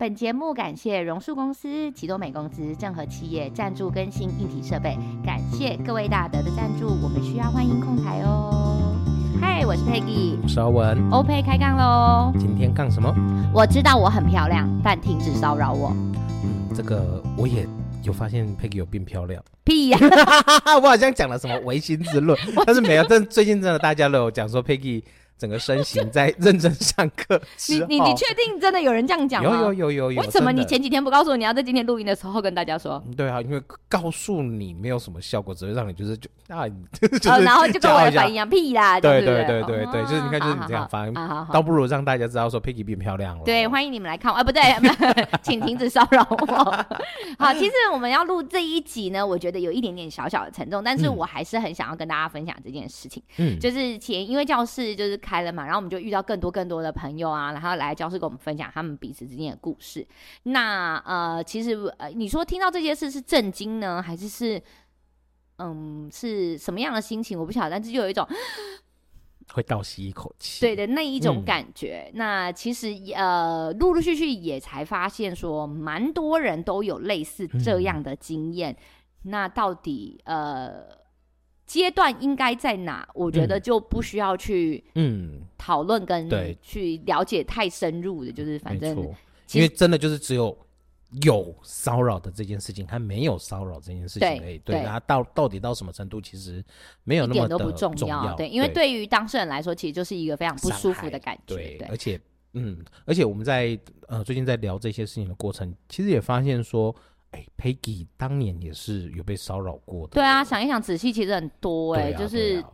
本节目感谢榕树公司、奇多美公司、正和企业赞助更新硬体设备，感谢各位大德的赞助，我们需要欢迎控台哦。嗨，我是 Peggy，我是阿文，OK 开杠喽。今天杠什么？我知道我很漂亮，但停止骚扰我。嗯，这个我也有发现，Peggy 有变漂亮。屁呀、啊！我好像讲了什么唯心之论，但是没有。但最近真的大家都有讲说 Peggy。整个身形在认真上课。你你你确定真的有人这样讲吗？有有有有有。为什么你前几天不告诉我，你要在今天录音的时候跟大家说？对啊，因为告诉你没有什么效果，只会让你就是就啊，就是然后就跟我的反应一样，屁啦！对对对对对，就是你看就是你这样反应，倒不如让大家知道说 Peggy 变漂亮了。对，欢迎你们来看我。啊，不对，请停止骚扰我。好，其实我们要录这一集呢，我觉得有一点点小小的沉重，但是我还是很想要跟大家分享这件事情。嗯，就是前因为教室就是开了嘛，然后我们就。遇到更多更多的朋友啊，然后来教室跟我们分享他们彼此之间的故事。那呃，其实呃，你说听到这些事是震惊呢，还是是嗯是什么样的心情？我不晓得，但是就有一种 会倒吸一口气，对的那一种感觉。嗯、那其实呃，陆陆续续也才发现说，蛮多人都有类似这样的经验。嗯、那到底呃？阶段应该在哪？我觉得就不需要去嗯讨论跟去了解太深入的，就是反正因为真的就是只有有骚扰的这件事情，还没有骚扰这件事情而已。对，它到到底到什么程度，其实没有那么的重要。对，因为对于当事人来说，其实就是一个非常不舒服的感觉。对，而且嗯，而且我们在呃最近在聊这些事情的过程，其实也发现说。哎，Peggy 当年也是有被骚扰过的。对啊，想一想，仔细其实很多哎、欸，啊、就是，啊、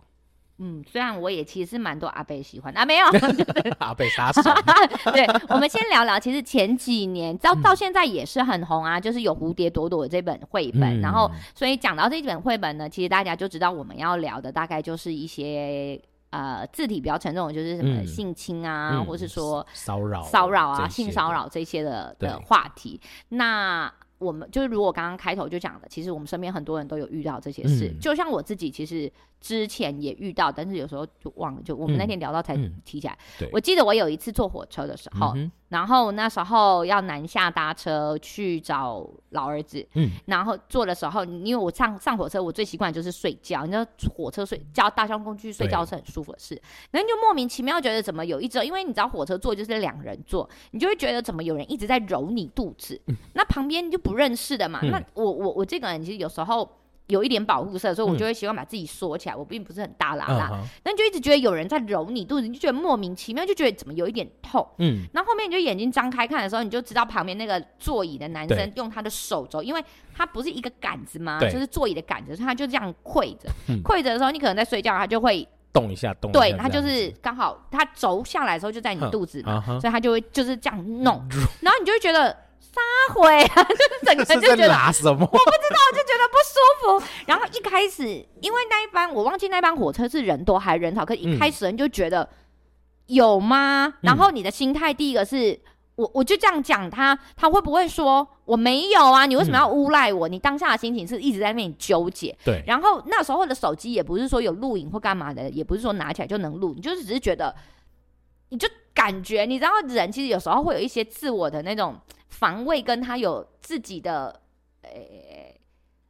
嗯，虽然我也其实是蛮多阿伯喜欢，啊，没有，阿伯杀手。对，我们先聊聊，其实前几年到到现在也是很红啊，就是有蝴蝶朵朵这本绘本，嗯、然后所以讲到这本绘本呢，其实大家就知道我们要聊的大概就是一些呃字体比较沉重的，就是什么性侵啊，嗯、或是说骚扰、骚扰啊、性骚扰这些的的话题，那。我们就是如果刚刚开头就讲的，其实我们身边很多人都有遇到这些事，嗯、就像我自己，其实之前也遇到，但是有时候就忘了。就我们那天聊到才提起来。嗯嗯、我记得我有一次坐火车的时候。嗯然后那时候要南下搭车去找老儿子，嗯，然后坐的时候，因为我上上火车，我最习惯就是睡觉。你知道火车睡叫大交通工具睡觉是很舒服的事，然后对就莫名其妙觉得怎么有一种，因为你知道火车坐就是两人坐，你就会觉得怎么有人一直在揉你肚子，嗯、那旁边就不认识的嘛，嗯、那我我我这个人其实有时候。有一点保护色，所以我就会习惯把自己缩起来。嗯、我并不是很大喇喇，但就一直觉得有人在揉你肚子，你就觉得莫名其妙，就觉得怎么有一点痛。嗯，然后后面你就眼睛张开看的时候，你就知道旁边那个座椅的男生用他的手肘，因为他不是一个杆子吗？就是座椅的杆子，所以他就这样跪着。跪着、嗯、的时候，你可能在睡觉，他就会动一下，动一下。对，他就是刚好他轴下来的时候就在你肚子嘛，所以他就会就是这样弄，然后你就会觉得。撒回啊，就是整个就觉得拉什么？我不知道，就觉得不舒服。然后一开始，因为那一班我忘记那班火车是人多还是人少，可是一开始人就觉得有吗？然后你的心态第一个是我，我就这样讲他，他会不会说我没有啊？你为什么要诬赖我？你当下的心情是一直在那里纠结。对。然后那时候的手机也不是说有录影或干嘛的，也不是说拿起来就能录，你就是只是觉得，你就感觉，你知道人其实有时候会有一些自我的那种。防卫跟他有自己的诶，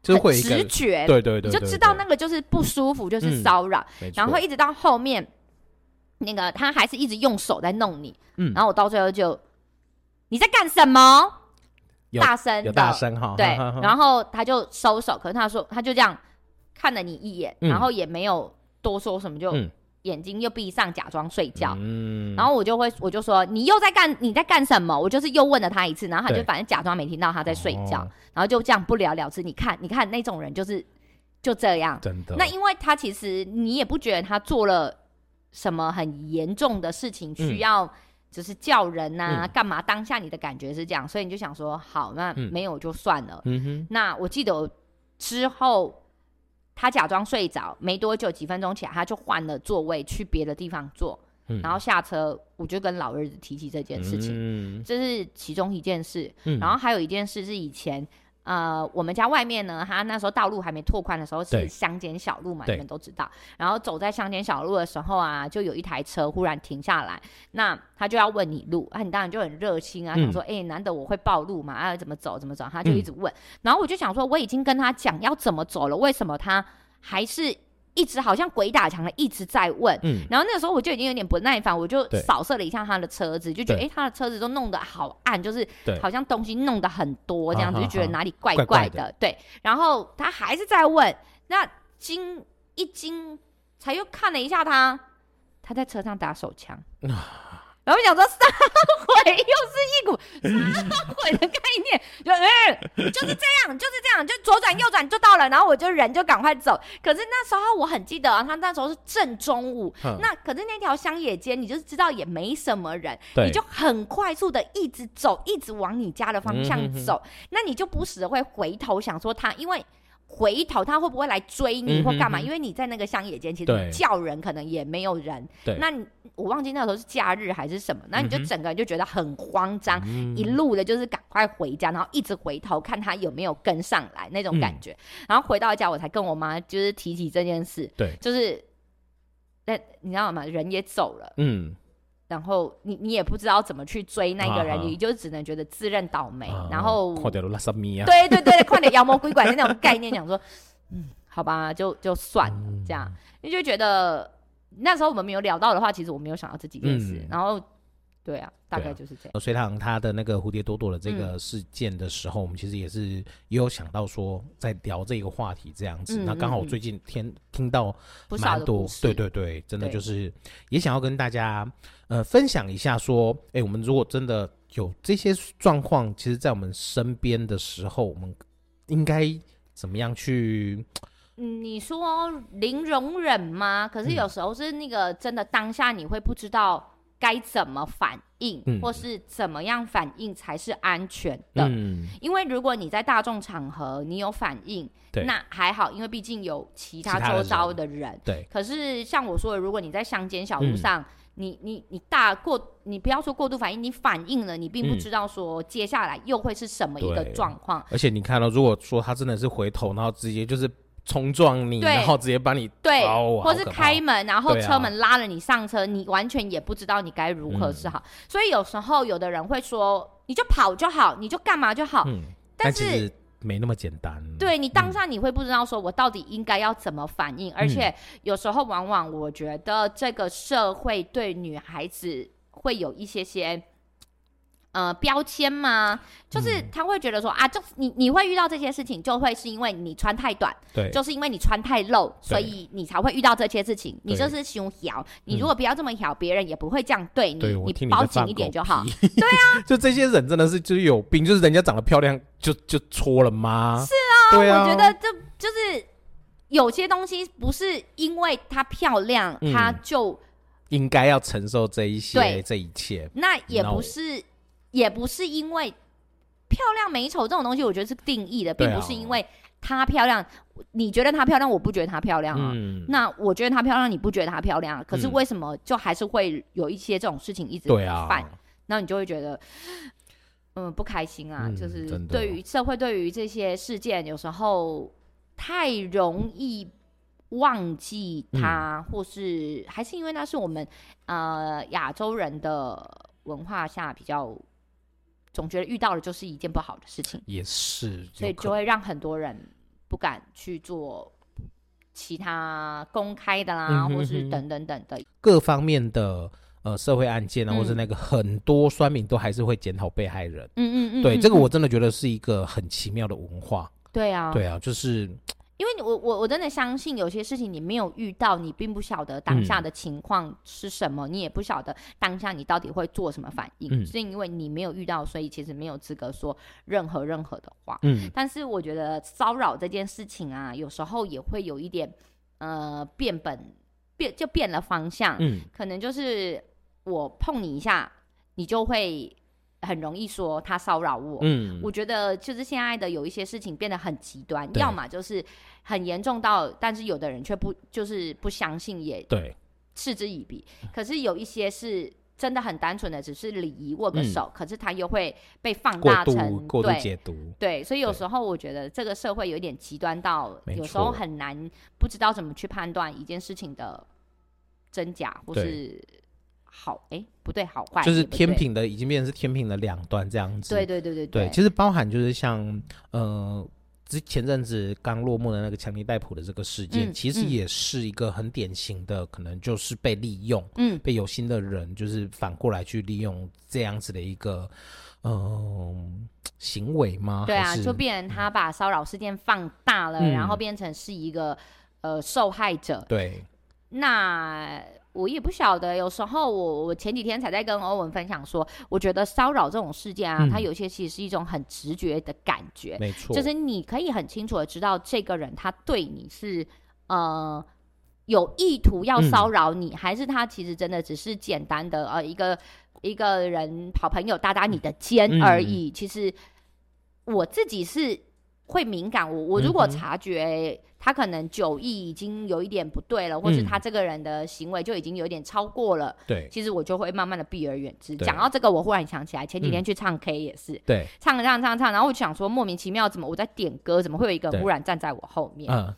就会直觉，对对对，你就知道那个就是不舒服，就是骚扰。然后一直到后面，那个他还是一直用手在弄你，嗯，然后我到最后就你在干什么？大声，有大声哈，对，然后他就收手，可是他说他就这样看了你一眼，然后也没有多说什么，就。眼睛又闭上，假装睡觉。嗯，然后我就会，我就说你又在干，你在干什么？我就是又问了他一次，然后他就反正假装没听到他在睡觉，然后就这样不了了之。你看，你看那种人就是就这样。真的。那因为他其实你也不觉得他做了什么很严重的事情，需要就是叫人呐，干嘛？当下你的感觉是这样，所以你就想说，好，那没有就算了。嗯哼。那我记得之后。他假装睡着，没多久，几分钟起来，他就换了座位去别的地方坐，嗯、然后下车，我就跟老儿子提起这件事情，嗯、这是其中一件事。嗯、然后还有一件事是以前，呃，我们家外面呢，他那时候道路还没拓宽的时候是乡间小路嘛，你们都知道。然后走在乡间小路的时候啊，就有一台车忽然停下来，那他就要问你路啊，你当然就很热心啊，想说，哎、嗯欸，难得我会报路嘛，啊，怎么走怎么走，他就一直问。嗯、然后我就想说，我已经跟他讲要怎么走了，为什么他还是？一直好像鬼打墙的一直在问，嗯，然后那个时候我就已经有点不耐烦，我就扫射了一下他的车子，就觉得哎，他的车子都弄得好暗，就是好像东西弄得很多这样子，就觉得哪里怪怪的，对。然后他还是在问，那惊一惊，才又看了一下他，他在车上打手枪。然后我想说，撒谎又是一股撒谎的概念，就嗯、欸，就是这样，就是这样，就左转右转就到了。然后我就人就赶快走。可是那时候我很记得啊，他那时候是正中午，嗯、那可是那条乡野街，你就是知道也没什么人，你就很快速的一直走，一直往你家的方向走。嗯、哼哼那你就不时的会回头想说他，因为。回头他会不会来追你或干嘛？嗯、哼哼因为你在那个乡野间，其实叫人可能也没有人。对那你我忘记那时候是假日还是什么？那你就整个人就觉得很慌张，嗯、一路的就是赶快回家，然后一直回头看他有没有跟上来那种感觉。嗯、然后回到家，我才跟我妈就是提起这件事。对，就是那你知道吗？人也走了。嗯。然后你你也不知道怎么去追那个人，啊、你就只能觉得自认倒霉。啊、然后，对对对，快点妖魔鬼怪的那种概念，讲说，嗯，好吧，就就算了，嗯、这样，你就觉得那时候我们没有聊到的话，其实我没有想到这几件事，嗯、然后。对啊，大概就是这样。隋唐他的那个蝴蝶朵朵的这个事件的时候，嗯、我们其实也是也有想到说，在聊这个话题这样子。嗯、那刚好我最近听听到蛮多，对对对，真的就是也想要跟大家呃分享一下，说，哎，我们如果真的有这些状况，其实，在我们身边的时候，我们应该怎么样去？嗯，你说零容忍吗？可是有时候是那个真的当下你会不知道。该怎么反应，嗯、或是怎么样反应才是安全的？嗯、因为如果你在大众场合你有反应，那还好，因为毕竟有其他周遭的人。人对。可是像我说的，如果你在乡间小路上，嗯、你你你大过，你不要说过度反应，你反应了，你并不知道说接下来又会是什么一个状况。而且你看到，如果说他真的是回头，然后直接就是。冲撞你，然后直接把你对，哦、或是开门，然后车门拉了你上车，啊、你完全也不知道你该如何是好。嗯、所以有时候有的人会说，你就跑就好，你就干嘛就好。嗯，但是，但没那么简单。对，你当下你会不知道说我到底应该要怎么反应，嗯、而且有时候往往我觉得这个社会对女孩子会有一些些。呃，标签吗？就是他会觉得说、嗯、啊，就你你会遇到这些事情，就会是因为你穿太短，对，就是因为你穿太露，所以你才会遇到这些事情。你就是胸小，对你如果不要这么小，别、嗯、人也不会这样对你。对你，你包紧一点就好。对啊，就这些人真的是就是有病，就是人家长得漂亮就就错了吗？是啊，对啊，我觉得这就是有些东西不是因为她漂亮，她、嗯、就应该要承受这一些这一切。那也不是。也不是因为漂亮美丑这种东西，我觉得是定义的，并不是因为她漂亮，你觉得她漂亮，我不觉得她漂亮啊。嗯、那我觉得她漂亮，你不觉得她漂亮啊？可是为什么就还是会有一些这种事情一直犯？那、啊、你就会觉得，嗯，不开心啊。嗯、就是对于社会，对于这些事件，有时候太容易忘记它，嗯、或是还是因为那是我们呃亚洲人的文化下比较。总觉得遇到了就是一件不好的事情，也是，所以就会让很多人不敢去做其他公开的啦，嗯、哼哼或是等等等的各方面的呃社会案件啊，嗯、或是那个很多酸民都还是会检讨被害人。嗯，嗯嗯嗯，对，这个我真的觉得是一个很奇妙的文化。对啊，对啊，就是。因为我我我真的相信有些事情你没有遇到，你并不晓得当下的情况是什么，嗯、你也不晓得当下你到底会做什么反应，嗯、是因为你没有遇到，所以其实没有资格说任何任何的话。嗯，但是我觉得骚扰这件事情啊，有时候也会有一点呃变本变就变了方向。嗯，可能就是我碰你一下，你就会。很容易说他骚扰我，嗯，我觉得就是现在的有一些事情变得很极端，要么就是很严重到，但是有的人却不就是不相信，也对。嗤之以鼻。可是有一些是真的很单纯的只是礼仪握个手，嗯、可是他又会被放大成过度，过度解读。对，所以有时候我觉得这个社会有点极端到，有时候很难不知道怎么去判断一件事情的真假或是好，哎、欸，不对，好坏，就是天平的已经变成是天平的两端这样子。对对对对对，对，其实包含就是像呃。之前阵子刚落幕的那个强尼戴普的这个事件，嗯、其实也是一个很典型的，嗯、可能就是被利用，嗯，被有心的人就是反过来去利用这样子的一个嗯、呃、行为吗？对啊，就变成他把骚扰事件放大了，嗯、然后变成是一个呃受害者。对，那。我也不晓得，有时候我我前几天才在跟欧文分享说，我觉得骚扰这种事件啊，嗯、它有些其实是一种很直觉的感觉，没错，就是你可以很清楚的知道这个人他对你是呃有意图要骚扰你，嗯、还是他其实真的只是简单的呃一个一个人好朋友搭搭你的肩而已。嗯、其实我自己是会敏感，我我如果察觉。他可能酒意已经有一点不对了，或是他这个人的行为就已经有点超过了。对，其实我就会慢慢的避而远之。讲到这个，我忽然想起来，前几天去唱 K 也是，对，唱唱唱唱，然后我就想说，莫名其妙，怎么我在点歌，怎么会有一个人忽然站在我后面？嗯，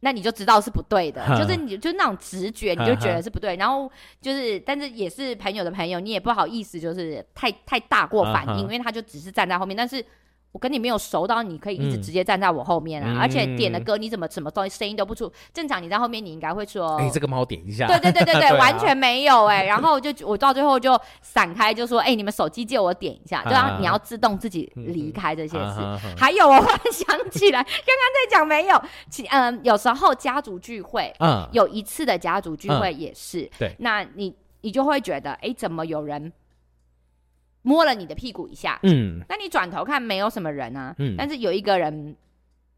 那你就知道是不对的，就是你就那种直觉，你就觉得是不对。然后就是，但是也是朋友的朋友，你也不好意思，就是太太大过反应，因为他就只是站在后面，但是。我跟你没有熟到你可以一直直接站在我后面啊，嗯、而且点的歌你怎么什么东西声音都不出，正常你在后面你应该会说，哎、欸，这个帮我点一下。对对对 对对，完全没有哎、欸，然后就我到最后就散开，就说，哎、欸，你们手机借我点一下，对啊你要自动自己离开这些事。嗯、还有，我忽然想起来，刚刚在讲没有，其嗯，有时候家族聚会，嗯，有一次的家族聚会也是，嗯、对，那你你就会觉得，哎、欸，怎么有人？摸了你的屁股一下，嗯，那你转头看没有什么人啊，嗯，但是有一个人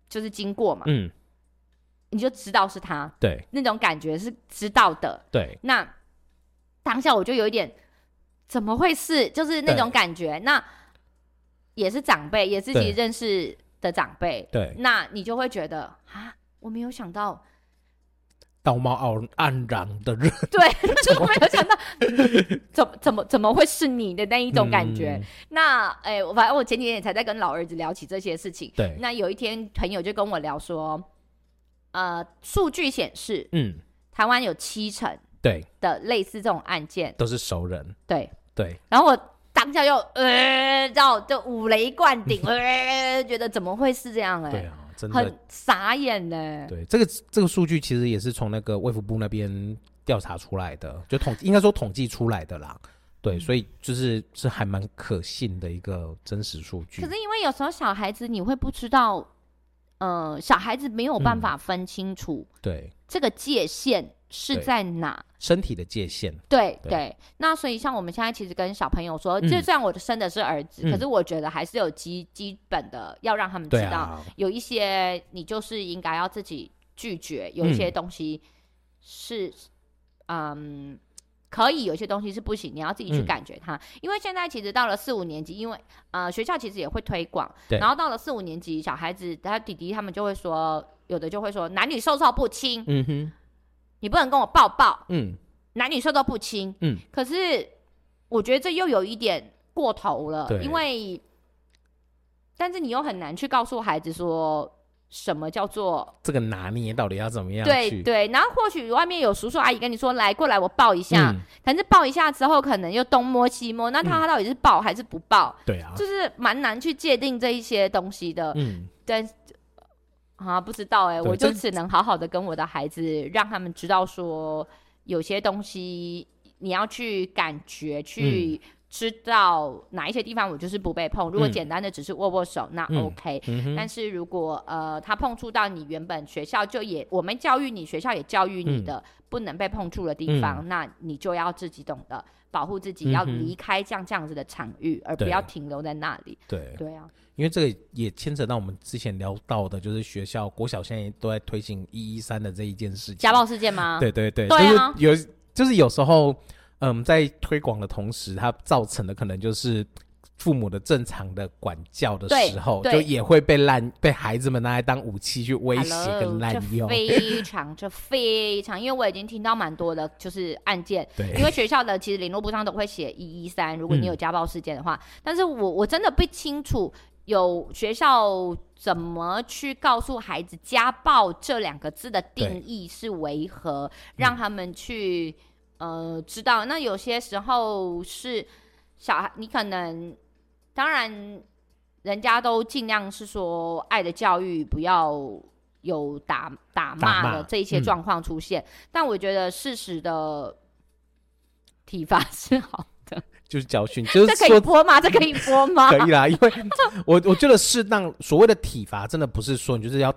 就是经过嘛，嗯，你就知道是他，对，那种感觉是知道的，对。那当下我就有一点，怎么会是？就是那种感觉，那也是长辈，也是自己认识的长辈，对。那你就会觉得啊，我没有想到。道貌岸岸然的人，对，就没有想到，怎么怎么怎么会是你的那一种感觉？嗯、那，哎、反正我前几天也才在跟老儿子聊起这些事情。对，那有一天朋友就跟我聊说，呃，数据显示，嗯，台湾有七成对的类似这种案件都是熟人。对对，然后我当下就呃，然后就五雷贯顶，呃，觉得怎么会是这样、欸？哎，对啊。真的很傻眼呢。对，这个这个数据其实也是从那个卫福部那边调查出来的，就统应该说统计出来的啦。对，所以就是是还蛮可信的一个真实数据。可是因为有时候小孩子你会不知道，呃，小孩子没有办法分清楚，对这个界限。是在哪？身体的界限。对对，对，那所以像我们现在其实跟小朋友说，嗯、就算我生的是儿子，嗯、可是我觉得还是有基基本的要让他们知道，啊、有一些你就是应该要自己拒绝，有一些东西是嗯，嗯可以，有些东西是不行，你要自己去感觉它。嗯、因为现在其实到了四五年级，因为呃学校其实也会推广，然后到了四五年级，小孩子他弟弟他们就会说，有的就会说男女授受不亲，嗯哼。你不能跟我抱抱，嗯，男女授受不亲，嗯，可是我觉得这又有一点过头了，对。因为，但是你又很难去告诉孩子说什么叫做这个拿捏到底要怎么样？对对，然后或许外面有叔叔阿姨跟你说来过来我抱一下，嗯、但是抱一下之后可能又东摸西摸，那他到底是抱还是不抱？对啊、嗯，就是蛮难去界定这一些东西的，嗯，但。啊，不知道哎、欸，我就只能好好的跟我的孩子，让他们知道说，有些东西你要去感觉，去知道哪一些地方我就是不被碰。嗯、如果简单的只是握握手，那 OK。但是如果呃他碰触到你原本学校就也我们教育你，学校也教育你的、嗯、不能被碰触的地方，嗯、那你就要自己懂得保护自己，嗯、要离开这样这样子的场域，而不要停留在那里。对对啊。因为这个也牵扯到我们之前聊到的，就是学校国小现在都在推行一一三的这一件事情，家暴事件吗？对对对，对啊，就是有，就是有时候，嗯，在推广的同时，它造成的可能就是父母的正常的管教的时候，就也会被滥被孩子们拿来当武器去威胁跟滥用。非常，这非常，因为我已经听到蛮多的，就是案件。对，因为学校的其实联络簿上都会写一一三，如果你有家暴事件的话，嗯、但是我我真的不清楚有学校怎么去告诉孩子家暴这两个字的定义是为何，让他们去、嗯、呃知道。那有些时候是小孩，你可能。当然，人家都尽量是说爱的教育，不要有打打骂的这一些状况出现。嗯、但我觉得事实的体罚是好的，就是教训。就是这可以播吗？这可以播吗？可以啦，因为我我觉得适当所谓的体罚，真的不是说你就是要。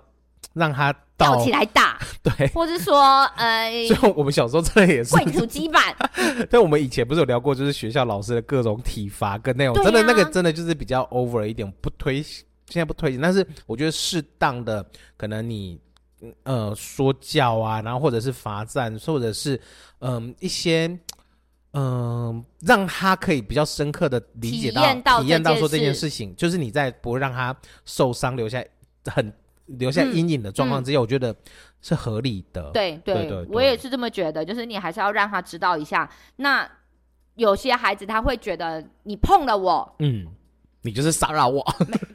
让他倒起来打，对，或是说，呃，所以我们小时候真的也是会出羁板。但，我们以前不是有聊过，就是学校老师的各种体罚跟那种，啊、真的那个真的就是比较 over 一点，不推，现在不推荐。但是我觉得适当的，可能你呃说教啊，然后或者是罚站，或者是嗯、呃、一些嗯、呃、让他可以比较深刻的理解到体验到说这件事情，就是你在不会让他受伤，留下很。留下阴影的状况之下，嗯嗯、我觉得是合理的。对对，对对对，我也是这么觉得。就是你还是要让他知道一下。那有些孩子他会觉得你碰了我，嗯，你就是骚扰我，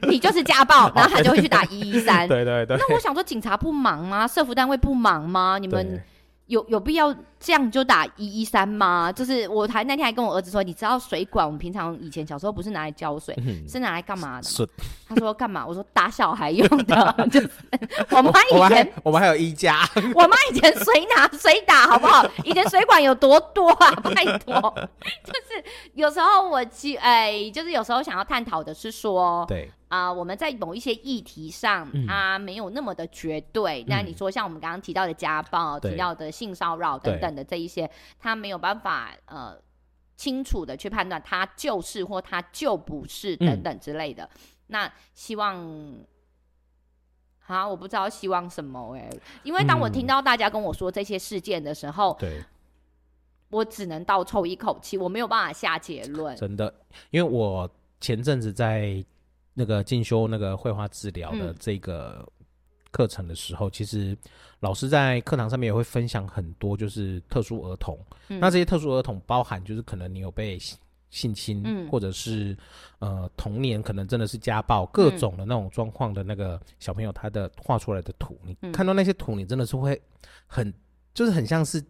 你就是家暴，然后他就会去打一一三。对对对。那我想说，警察不忙吗？社服单位不忙吗？你们？有有必要这样就打一一三吗？就是我还那天还跟我儿子说，你知道水管我们平常以前小时候不是拿来浇水，嗯、是拿来干嘛的？是他说干嘛？我说打小孩用的。就是 我妈以前我们还有一家，我妈以前谁拿谁打好不好？以前水管有多多啊？拜托，就是有时候我去哎，就是有时候想要探讨的是说对。啊、呃，我们在某一些议题上，它没有那么的绝对。那、嗯、你说像我们刚刚提到的家暴、嗯、提到的性骚扰等等的这一些，他没有办法呃清楚的去判断他就是或他就不是等等之类的。嗯、那希望，啊，我不知道希望什么哎、欸，因为当我听到大家跟我说这些事件的时候，对、嗯，我只能倒抽一口气，我没有办法下结论。真的，因为我前阵子在。那个进修那个绘画治疗的这个课程的时候，嗯、其实老师在课堂上面也会分享很多，就是特殊儿童。嗯、那这些特殊儿童包含就是可能你有被性侵，嗯、或者是呃童年可能真的是家暴，各种的那种状况的那个小朋友，他的画出来的图，嗯、你看到那些图，你真的是会很就是很像是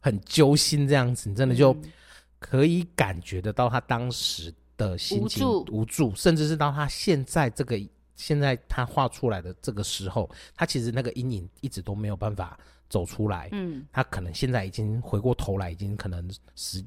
很揪心这样子，你真的就可以感觉得到他当时。的心情无助，无助，甚至是到他现在这个现在他画出来的这个时候，他其实那个阴影一直都没有办法走出来。嗯，他可能现在已经回过头来，已经可能十。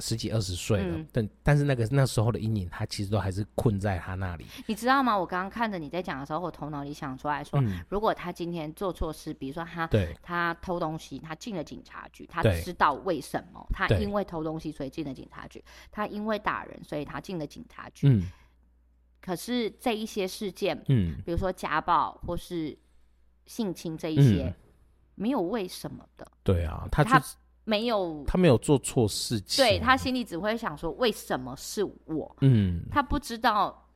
十几二十岁了，嗯、但但是那个那时候的阴影，他其实都还是困在他那里。你知道吗？我刚刚看着你在讲的时候，我头脑里想出来说，嗯、如果他今天做错事，比如说他他偷东西，他进了警察局，他知道为什么，他因为偷东西所以进了警察局，他因为打人所以他进了警察局。嗯、可是这一些事件，嗯，比如说家暴或是性侵这一些，嗯、没有为什么的。对啊，他他。没有，他没有做错事情。对，他心里只会想说：“为什么是我？”嗯，他不知道，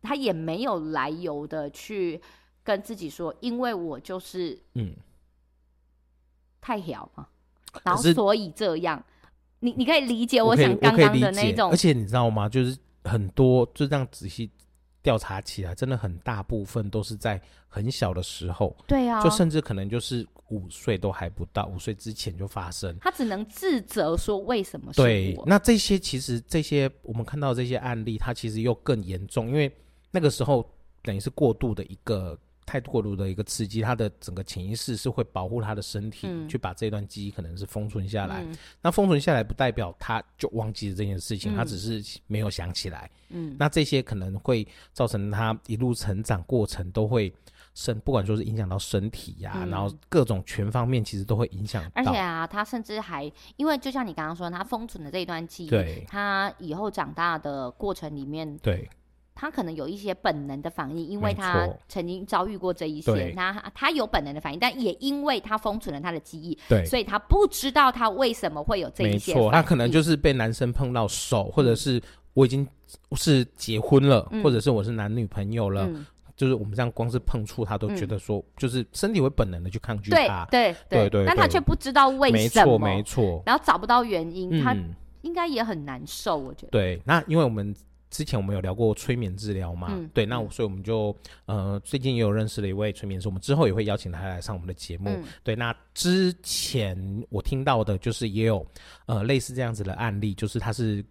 他也没有来由的去跟自己说：“因为我就是嗯太小嘛，然后所以这样。”你你可以理解，我想刚刚的那种。而且你知道吗？就是很多就这样仔细调查起来，真的很大部分都是在很小的时候。对啊，就甚至可能就是。五岁都还不到，五岁之前就发生，他只能自责说为什么是我？对，那这些其实这些我们看到这些案例，它其实又更严重，因为那个时候等于是过度的一个太过度的一个刺激，他的整个潜意识是会保护他的身体，嗯、去把这段记忆可能是封存下来。嗯、那封存下来不代表他就忘记了这件事情，嗯、他只是没有想起来。嗯，那这些可能会造成他一路成长过程都会。身不管说是影响到身体呀、啊，嗯、然后各种全方面其实都会影响到。而且啊，他甚至还因为就像你刚刚说，他封存的这一段记忆，对他以后长大的过程里面，对，他可能有一些本能的反应，因为他曾经遭遇过这一些，他他有本能的反应，但也因为他封存了他的记忆，对，所以他不知道他为什么会有这一些。没错，他可能就是被男生碰到手，或者是。我已经是结婚了，嗯、或者是我是男女朋友了。嗯就是我们这样光是碰触他都觉得说，就是身体会本能的去抗拒他，对对对，但他却不知道为什么，没错没错，然后找不到原因，他应该也很难受，我觉得。对，那因为我们之前我们有聊过催眠治疗嘛，对，那所以我们就呃最近也有认识了一位催眠师，我们之后也会邀请他来上我们的节目。对，那之前我听到的就是也有呃类似这样子的案例，就是他是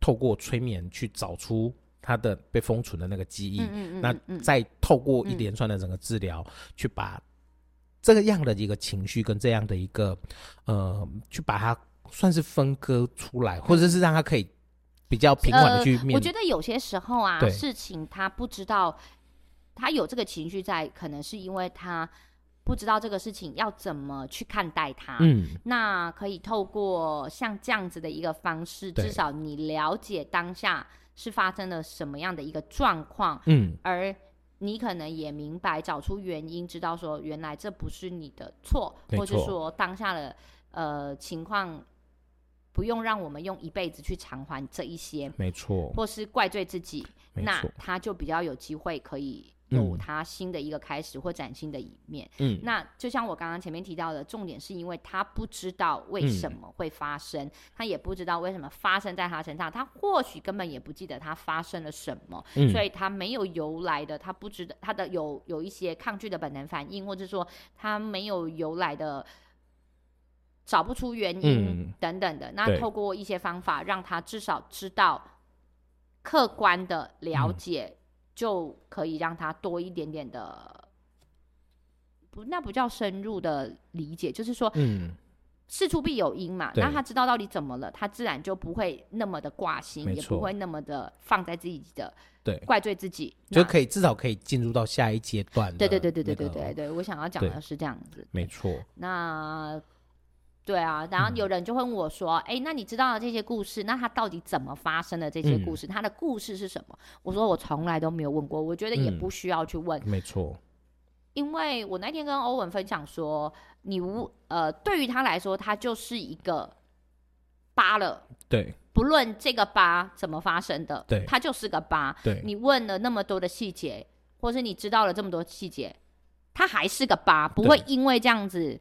透过催眠去找出。他的被封存的那个记忆，嗯嗯嗯、那再透过一连串的整个治疗，嗯、去把这个样的一个情绪跟这样的一个呃，去把它算是分割出来，或者是让他可以比较平缓的去面。我觉得有些时候啊，事情他不知道他有这个情绪在，可能是因为他不知道这个事情要怎么去看待它。嗯，那可以透过像这样子的一个方式，至少你了解当下。是发生了什么样的一个状况？嗯，而你可能也明白，找出原因，知道说原来这不是你的错，或者说当下的呃情况，不用让我们用一辈子去偿还这一些，没错，或是怪罪自己，那他就比较有机会可以。有他新的一个开始或崭新的一面。嗯，那就像我刚刚前面提到的，重点是因为他不知道为什么会发生，嗯、他也不知道为什么发生在他身上，他或许根本也不记得他发生了什么，嗯、所以他没有由来的，他不知道他的有有一些抗拒的本能反应，或者说他没有由来的找不出原因等等的。嗯、那透过一些方法，让他至少知道客观的了解。嗯就可以让他多一点点的，不，那不叫深入的理解，就是说，嗯，事出必有因嘛，那他知道到底怎么了，他自然就不会那么的挂心，也不会那么的放在自己的，对，怪罪自己，就可以至少可以进入到下一阶段。对对对对对对对对，我想要讲的是这样子，没错。那。对啊，然后有人就会问我说：“哎、嗯，那你知道了这些故事，那他到底怎么发生的？这些故事，他、嗯、的故事是什么？”我说：“我从来都没有问过，我觉得也不需要去问。嗯”没错，因为我那天跟欧文分享说，你无呃，对于他来说，他就是一个疤了。对，不论这个疤怎么发生的，对，他就是个疤。对，你问了那么多的细节，或是你知道了这么多细节，他还是个疤，不会因为这样子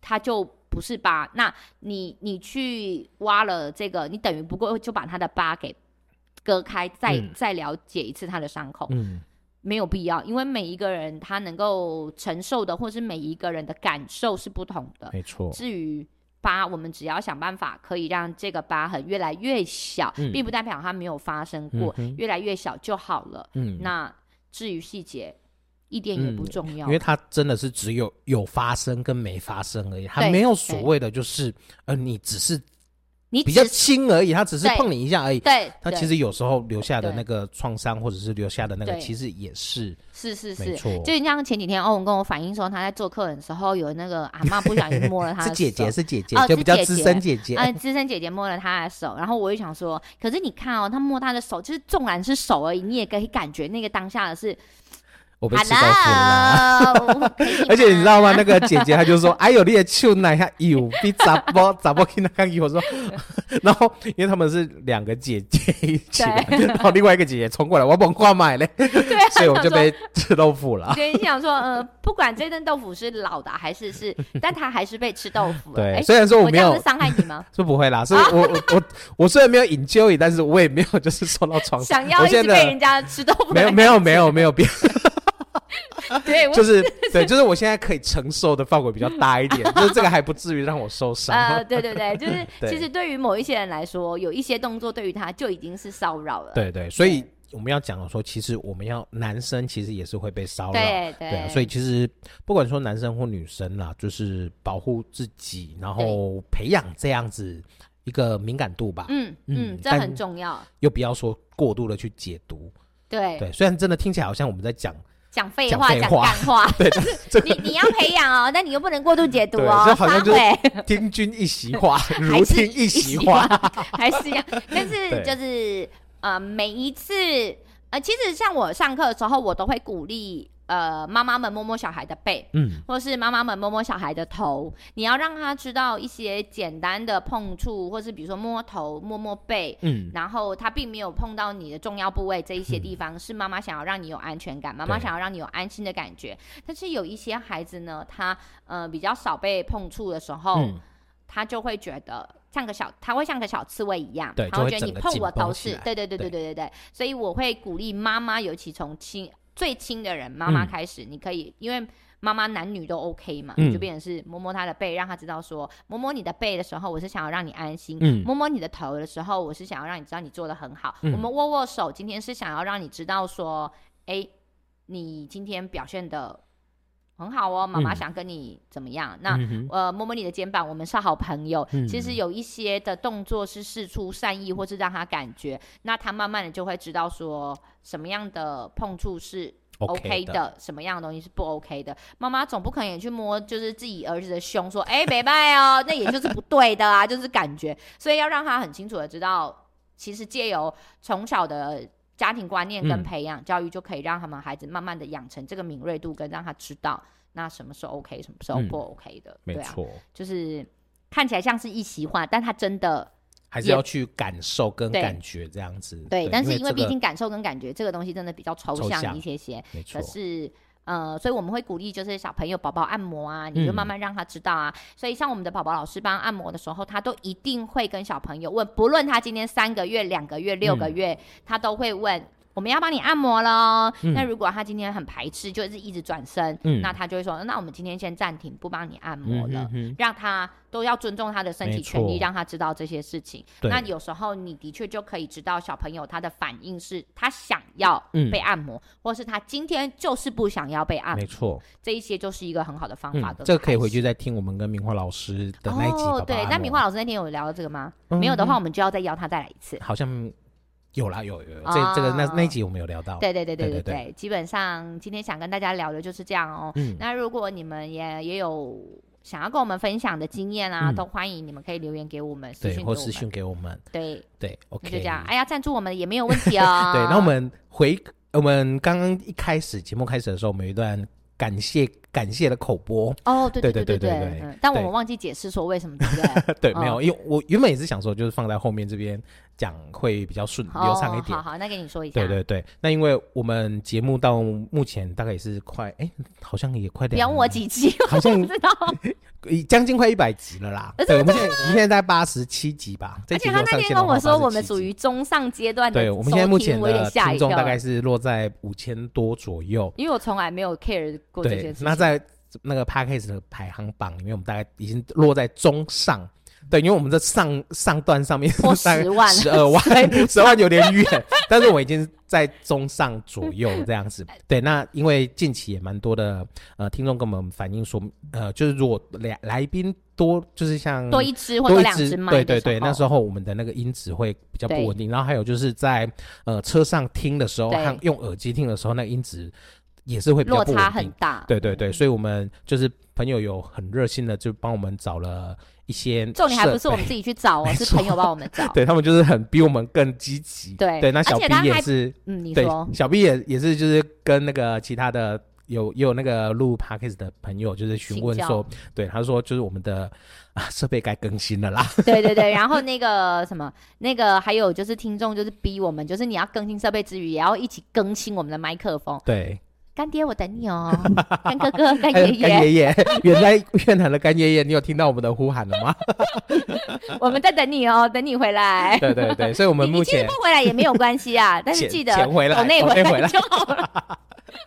他就。不是疤，那你你去挖了这个，你等于不过就把他的疤给割开，再、嗯、再了解一次他的伤口，嗯，没有必要，因为每一个人他能够承受的，或是每一个人的感受是不同的，没错。至于疤，我们只要想办法可以让这个疤痕越来越小，嗯、并不代表它没有发生过，嗯、越来越小就好了。嗯，那至于细节。一点也不重要，嗯，因为它真的是只有有发生跟没发生而已，它没有所谓的就是，呃，你只是你比较轻而已，它只是碰你一下而已。对，它其实有时候留下的那个创伤，或者是留下的那个，其实也是是是是，没错。就像前几天欧文跟我反映说，他在做客人的时候，有那个阿妈不小心摸了他的 手，是姐姐是姐姐，就比较资深姐姐，嗯，资深姐姐摸了他的手，然后我就想说，可是你看哦，他摸他的手，就是纵然是手而已，你也可以感觉那个当下的是。我被吃豆腐了，而且你知道吗？那个姐姐她就说：“哎呦，你的手奶下有比杂波杂波给那看给我说。”然后因为他们是两个姐姐一起，然后另外一个姐姐冲过来，我帮挂买嘞，所以我就被吃豆腐了。所以你想说，呃，不管这顿豆腐是老的还是是，但他还是被吃豆腐。对，虽然说我没有伤害你吗？是不会啦，所以我我我虽然没有 enjoy，但是我也没有就是受到床上。想要一直被人家吃豆腐？没有没有没有没有别。对，就是对，就是我现在可以承受的范围比较大一点，就是这个还不至于让我受伤。呃，对对对，就是 其实对于某一些人来说，有一些动作对于他就已经是骚扰了。对对，所以我们要讲的说，其实我们要男生其实也是会被骚扰，对对，所以其实不管说男生或女生啦，就是保护自己，然后培养这样子一个敏感度吧。嗯嗯，这很重要。又不要说过度的去解读。对对，虽然真的听起来好像我们在讲。讲废话，讲干话，对，你你要培养哦，但你又不能过度解读哦。这好像就是听君一席话，如听一席话，还是一样。但是就是呃，每一次呃，其实像我上课的时候，我都会鼓励呃，妈妈们摸摸小孩的背，嗯，或是妈妈们摸摸小孩的头，你要让他知道一些简单的碰触，或是比如说摸头、摸摸背，嗯，然后他并没有碰到你的重要部位，这一些地方、嗯、是妈妈想要让你有安全感，妈妈想要让你有安心的感觉。但是有一些孩子呢，他呃比较少被碰触的时候，嗯、他就会觉得像个小，他会像个小刺猬一样，对，他会觉得你碰我头是，对对对对对对对，所以我会鼓励妈妈，尤其从亲。最亲的人，妈妈开始，嗯、你可以，因为妈妈男女都 OK 嘛，嗯、就变成是摸摸他的背，让他知道说，摸摸你的背的时候，我是想要让你安心；嗯、摸摸你的头的时候，我是想要让你知道你做的很好。嗯、我们握握手，今天是想要让你知道说，哎、欸，你今天表现得很好哦，妈妈想跟你怎么样？嗯、那、嗯、呃，摸摸你的肩膀，我们是好朋友。嗯、其实有一些的动作是示出善意，或是让他感觉，那他慢慢的就会知道说。什么样的碰触是 OK 的，okay 的什么样的东西是不 OK 的？妈妈总不可能也去摸，就是自己儿子的胸，说：“哎、欸，没拜哦，那也就是不对的啊，就是感觉。”所以要让他很清楚的知道，其实借由从小的家庭观念跟培养、嗯、教育，就可以让他们孩子慢慢的养成这个敏锐度，跟让他知道那什么是 OK，什么时候不 OK 的。嗯、对啊，没错，就是看起来像是一席话，但他真的。还是要去感受跟感觉这样子，对。对，但是因为毕竟感受跟感觉这个东西真的比较抽象一些些，没错。可是呃，所以我们会鼓励就是小朋友宝宝按摩啊，你就慢慢让他知道啊。嗯、所以像我们的宝宝老师帮按摩的时候，他都一定会跟小朋友问，不论他今天三个月、两个月、六个月，嗯、他都会问。我们要帮你按摩了。嗯、那如果他今天很排斥，就是一直转身，嗯、那他就会说：“那我们今天先暂停，不帮你按摩了，嗯、哼哼让他都要尊重他的身体权利，让他知道这些事情。那有时候你的确就可以知道小朋友他的反应是他想要被按摩，嗯、或是他今天就是不想要被按摩。没错错，这一些就是一个很好的方法的、嗯。这个可以回去再听我们跟明华老师的那一集宝宝。哦，对，那明华老师那天有聊到这个吗？嗯、没有的话，我们就要再邀他再来一次。好像。有啦，有有，有，这这个那那一集我们有聊到。对对对对对对，基本上今天想跟大家聊的就是这样哦。嗯。那如果你们也也有想要跟我们分享的经验啊，都欢迎你们可以留言给我们，私讯或私讯给我们。对对，OK。就这样，哎呀，赞助我们也没有问题哦。对，那我们回我们刚刚一开始节目开始的时候，我们有一段。感谢感谢的口播哦，对对对对对，但我们忘记解释说为什么对不对？对，没有，因为我原本也是想说，就是放在后面这边讲会比较顺流畅一点。好好，那跟你说一下。对对对，那因为我们节目到目前大概也是快，哎，好像也快两。养我几集？好像不知道。将近快一百集了啦，对，我们现在我们现在在八十七集吧。而且他那天跟我说，我们属于中上阶段的。对，我们现在目前的听众大概是落在五千多左右。因为我从来没有 care 过这件事情。那在那个 Podcast 的排行榜里面，我们大概已经落在中上。对，因为我们这上上段上面十万、十二万、十万有点远，但是我已经在中上左右这样子。对，那因为近期也蛮多的呃听众跟我们反映说，呃，就是如果来来宾多，就是像多一只或者两只，对对对，那时候我们的那个音质会比较不稳定。然后还有就是在呃车上听的时候，和用耳机听的时候，那个音质也是会落差很大。对对对，所以我们就是朋友有很热心的就帮我们找了。一些重点还不是我们自己去找哦，是朋友帮我们找。对，他们就是很比我们更积极。对对，那小 B 也是，嗯，你说小 B 也也是，就是跟那个其他的有也有那个录 Podcast 的朋友，就是询问说，对，他说就是我们的啊设备该更新了啦。对对对，然后那个什么，那个还有就是听众就是逼我们，就是你要更新设备之余，也要一起更新我们的麦克风。对。干爹，我等你哦！干哥哥，干爷爷，干爷爷，远在越南的干爷爷，你有听到我们的呼喊了吗？我们在等你哦，等你回来。对对对，所以我们目前不回来也没有关系啊，但是记得钱回来，内回来就好了。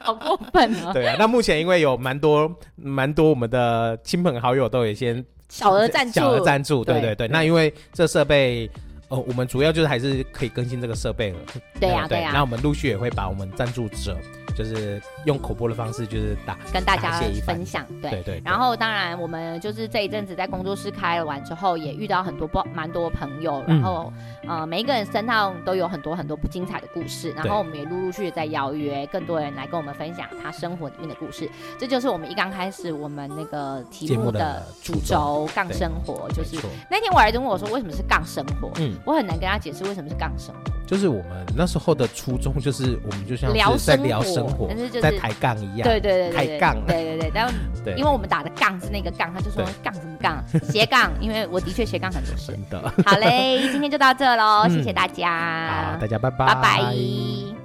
好过分啊！对啊，那目前因为有蛮多蛮多我们的亲朋好友都有先小额赞助，小额赞助，对对对。那因为这设备，哦，我们主要就是还是可以更新这个设备了。对呀对呀。那我们陆续也会把我们赞助者。就是用口播的方式，就是打跟大家分享，对对对。然后当然，我们就是这一阵子在工作室开了完之后，也遇到很多不蛮多朋友，然后呃，每一个人身上都有很多很多不精彩的故事，然后我们也陆陆续续在邀约更多人来跟我们分享他生活里面的故事。这就是我们一刚开始我们那个题目的主轴“杠生活”，就是那天我儿子问我说：“为什么是杠生活？”嗯，我很难跟他解释为什么是杠生活。就是我们那时候的初衷，就是我们就像是在聊生活，但是就是在抬杠一样，对对对，抬杠，对对对，但 对，因为我们打的杠是那个杠，他就说杠什么杠，斜杠，因为我的确斜杠很多事。真的，好嘞，今天就到这喽，谢谢大家，好，大家拜拜，拜拜。